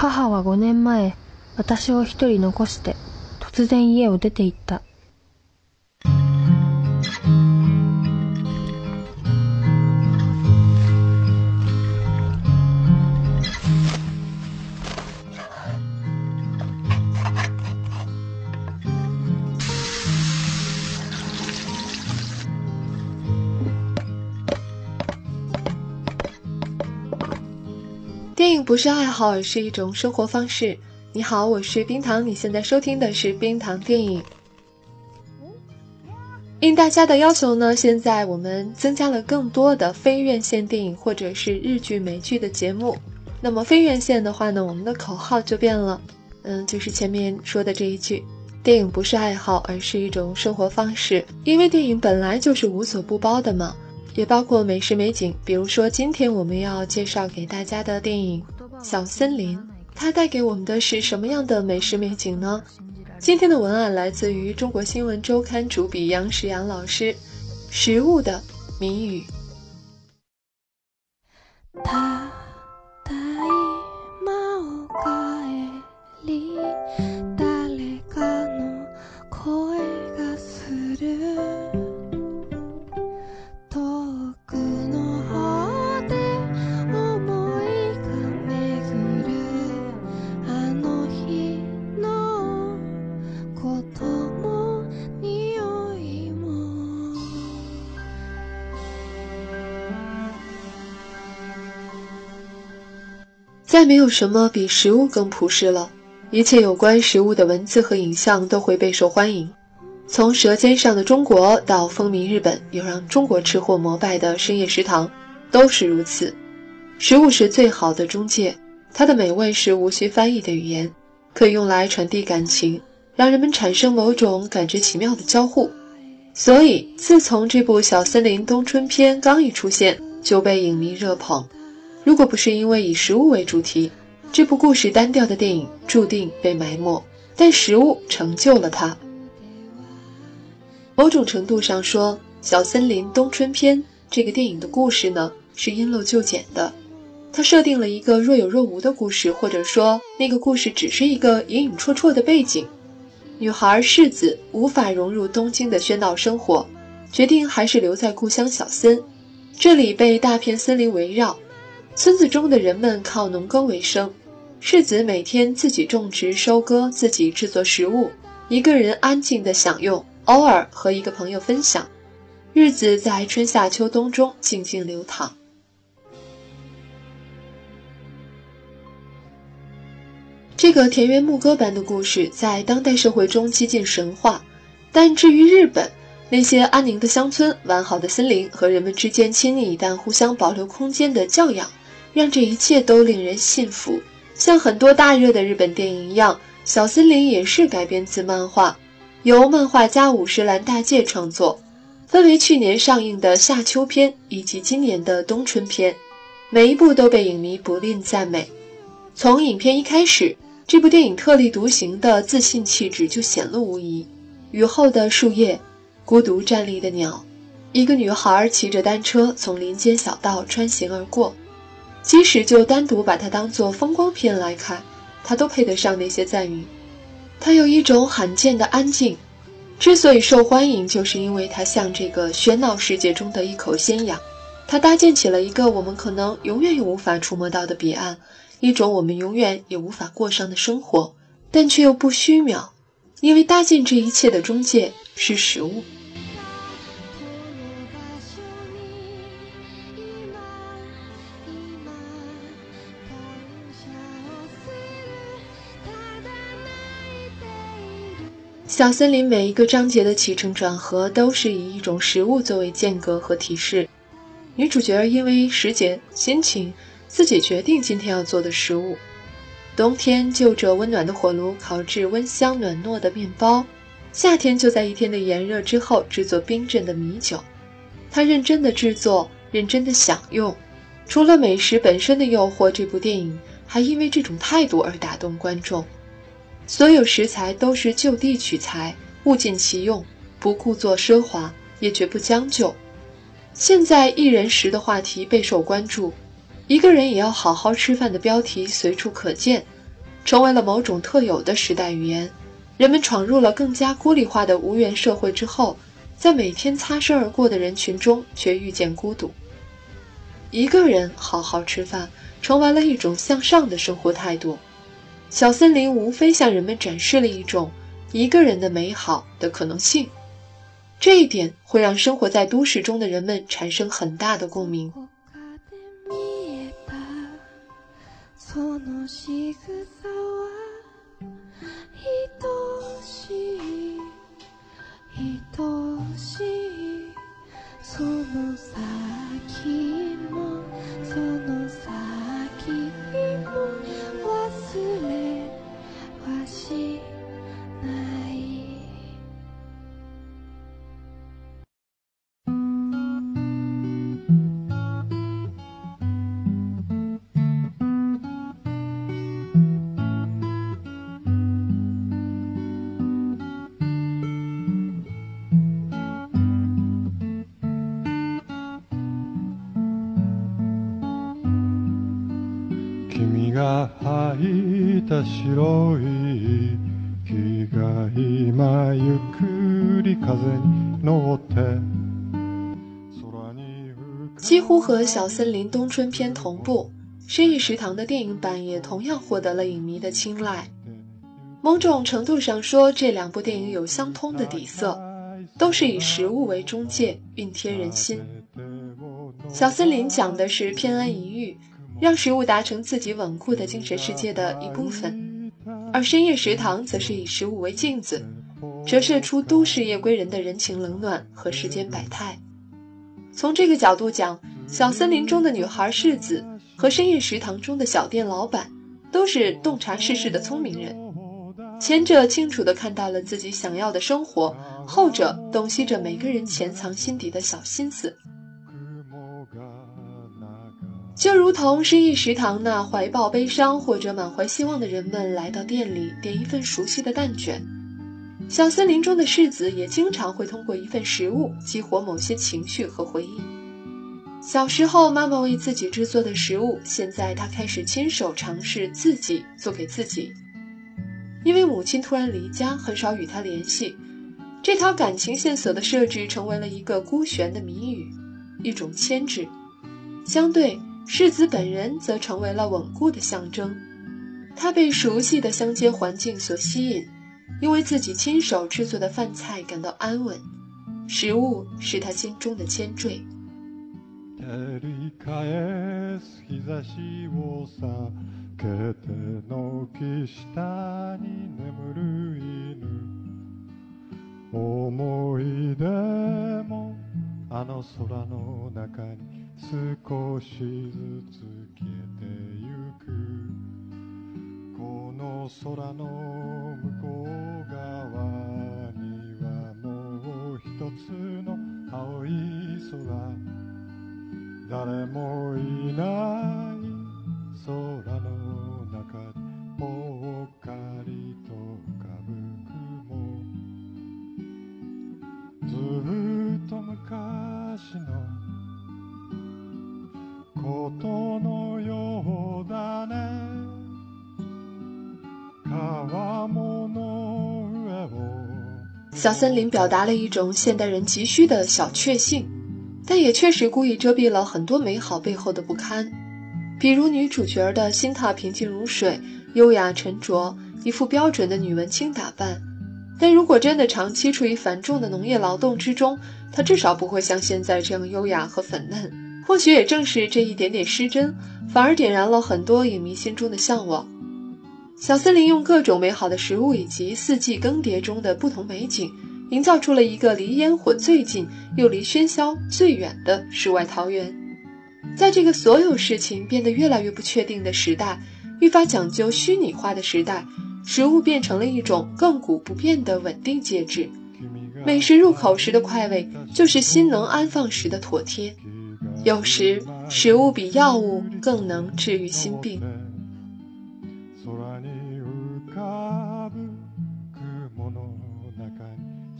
母は5年前、私を一人残して、突然家を出て行った。电影不是爱好，而是一种生活方式。你好，我是冰糖，你现在收听的是冰糖电影。应大家的要求呢，现在我们增加了更多的非院线电影或者是日剧、美剧的节目。那么非院线的话呢，我们的口号就变了，嗯，就是前面说的这一句：电影不是爱好，而是一种生活方式。因为电影本来就是无所不包的嘛。也包括美食美景，比如说今天我们要介绍给大家的电影《小森林》，它带给我们的是什么样的美食美景呢？今天的文案来自于中国新闻周刊主笔杨石阳老师，《食物的谜语》。再没有什么比食物更朴实了，一切有关食物的文字和影像都会备受欢迎。从《舌尖上的中国》到风靡日本又让中国吃货膜拜的深夜食堂，都是如此。食物是最好的中介，它的美味是无需翻译的语言，可以用来传递感情，让人们产生某种感觉奇妙的交互。所以，自从这部《小森林冬春篇》刚一出现，就被影迷热捧。如果不是因为以食物为主题，这部故事单调的电影注定被埋没。但食物成就了它。某种程度上说，《小森林冬春篇》这个电影的故事呢，是因陋就简的。它设定了一个若有若无的故事，或者说那个故事只是一个隐隐绰绰的背景。女孩世子无法融入东京的喧闹生活，决定还是留在故乡小森。这里被大片森林围绕。村子中的人们靠农耕为生，世子每天自己种植、收割，自己制作食物，一个人安静的享用，偶尔和一个朋友分享。日子在春夏秋冬中静静流淌。这个田园牧歌般的故事在当代社会中几近神话，但至于日本，那些安宁的乡村、完好的森林和人们之间亲密但互相保留空间的教养。让这一切都令人信服。像很多大热的日本电影一样，《小森林》也是改编自漫画，由漫画家五十岚大介创作，分为去年上映的夏秋篇以及今年的冬春篇，每一部都被影迷不吝赞美。从影片一开始，这部电影特立独行的自信气质就显露无遗。雨后的树叶，孤独站立的鸟，一个女孩骑着单车从林间小道穿行而过。即使就单独把它当做风光片来看，它都配得上那些赞誉。它有一种罕见的安静，之所以受欢迎，就是因为它像这个喧闹世界中的一口仙氧。它搭建起了一个我们可能永远也无法触摸到的彼岸，一种我们永远也无法过上的生活，但却又不虚渺，因为搭建这一切的中介是食物。小森林每一个章节的起承转合都是以一种食物作为间隔和提示。女主角因为时节、心情，自己决定今天要做的食物。冬天就着温暖的火炉烤制温香暖糯的面包，夏天就在一天的炎热之后制作冰镇的米酒。她认真的制作，认真的享用。除了美食本身的诱惑，这部电影还因为这种态度而打动观众。所有食材都是就地取材，物尽其用，不故作奢华，也绝不将就。现在一人食的话题备受关注，一个人也要好好吃饭的标题随处可见，成为了某种特有的时代语言。人们闯入了更加孤立化的无缘社会之后，在每天擦身而过的人群中，却遇见孤独。一个人好好吃饭，成为了一种向上的生活态度。小森林无非向人们展示了一种一个人的美好的可能性。这一点会让生活在都市中的人们产生很大的共鸣。几乎和《小森林冬春篇》同步，深夜食堂的电影版也同样获得了影迷的青睐。某种程度上说，这两部电影有相通的底色，都是以食物为中介，熨贴人心。《小森林》讲的是偏安一隅。让食物达成自己稳固的精神世界的一部分，而深夜食堂则是以食物为镜子，折射出都市夜归人的人情冷暖和世间百态。从这个角度讲，小森林中的女孩世子和深夜食堂中的小店老板，都是洞察世事的聪明人。前者清楚地看到了自己想要的生活，后者洞悉着每个人潜藏心底的小心思。就如同深夜食堂那怀抱悲伤或者满怀希望的人们来到店里点一份熟悉的蛋卷，小森林中的世子也经常会通过一份食物激活某些情绪和回忆。小时候妈妈为自己制作的食物，现在他开始亲手尝试自己做给自己。因为母亲突然离家，很少与他联系，这条感情线索的设置成为了一个孤悬的谜语，一种牵制。相对。世子本人则成为了稳固的象征，他被熟悉的乡间环境所吸引，因为自己亲手制作的饭菜感到安稳，食物是他心中的前缀。あの空の中に 少しずつ消えてゆく。この空の向こう側にはもう一つの青い空。誰もいない空小森林表达了一种现代人急需的小确幸，但也确实故意遮蔽了很多美好背后的不堪，比如女主角的心态平静如水、优雅沉着，一副标准的女文青打扮。但如果真的长期处于繁重的农业劳动之中，她至少不会像现在这样优雅和粉嫩。或许也正是这一点点失真，反而点燃了很多影迷心中的向往。小森林用各种美好的食物以及四季更迭中的不同美景，营造出了一个离烟火最近又离喧嚣最远的世外桃源。在这个所有事情变得越来越不确定的时代，愈发讲究虚拟化的时代，食物变成了一种亘古不变的稳定介质。美食入口时的快慰，就是心能安放时的妥帖。有时，食物比药物更能治愈心病。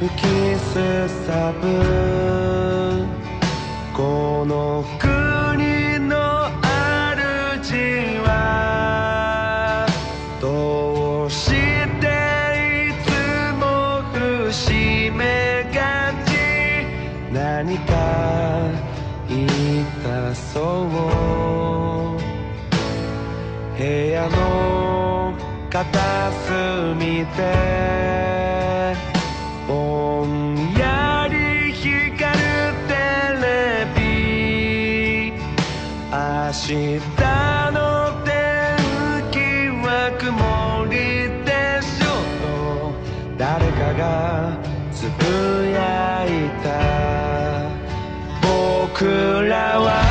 浮きすさぶこの国の主はどうしていつも節目がち。何か痛そう部屋の片隅で。のは曇りでしょうと誰かがつぶやいた僕らは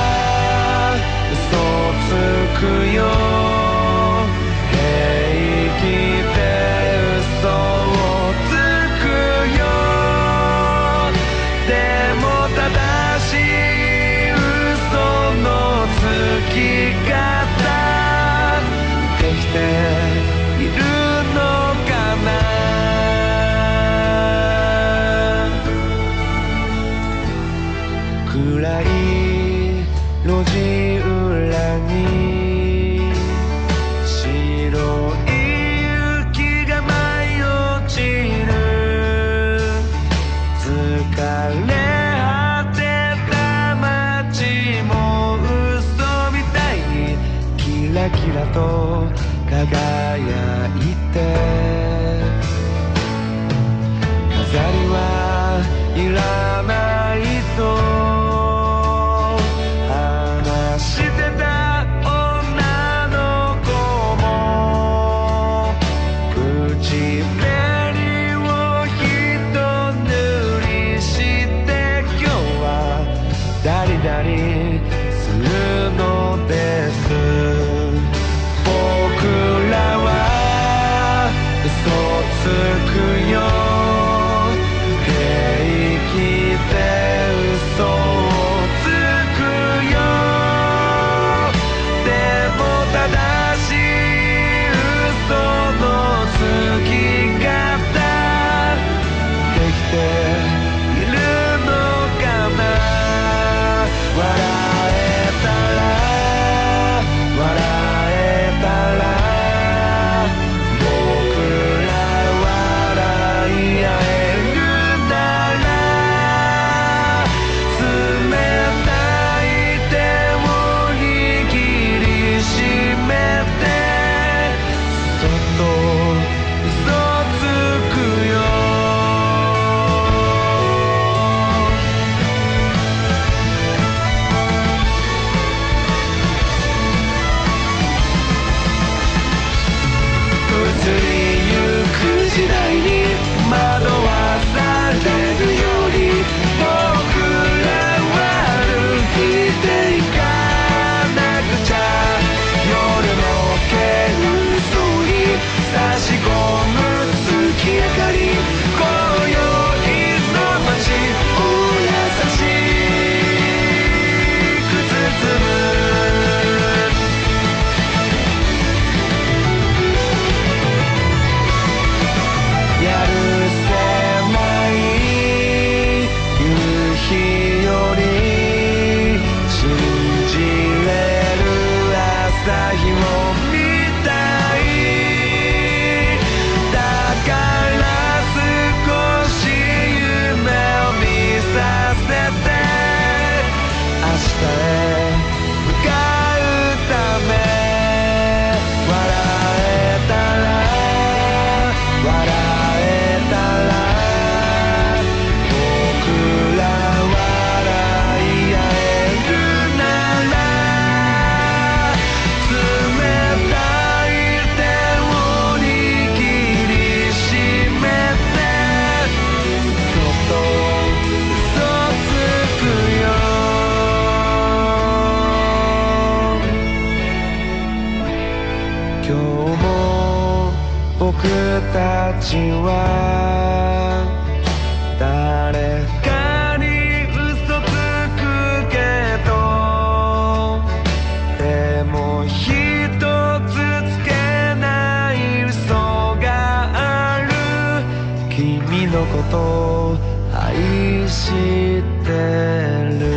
ことを愛してる。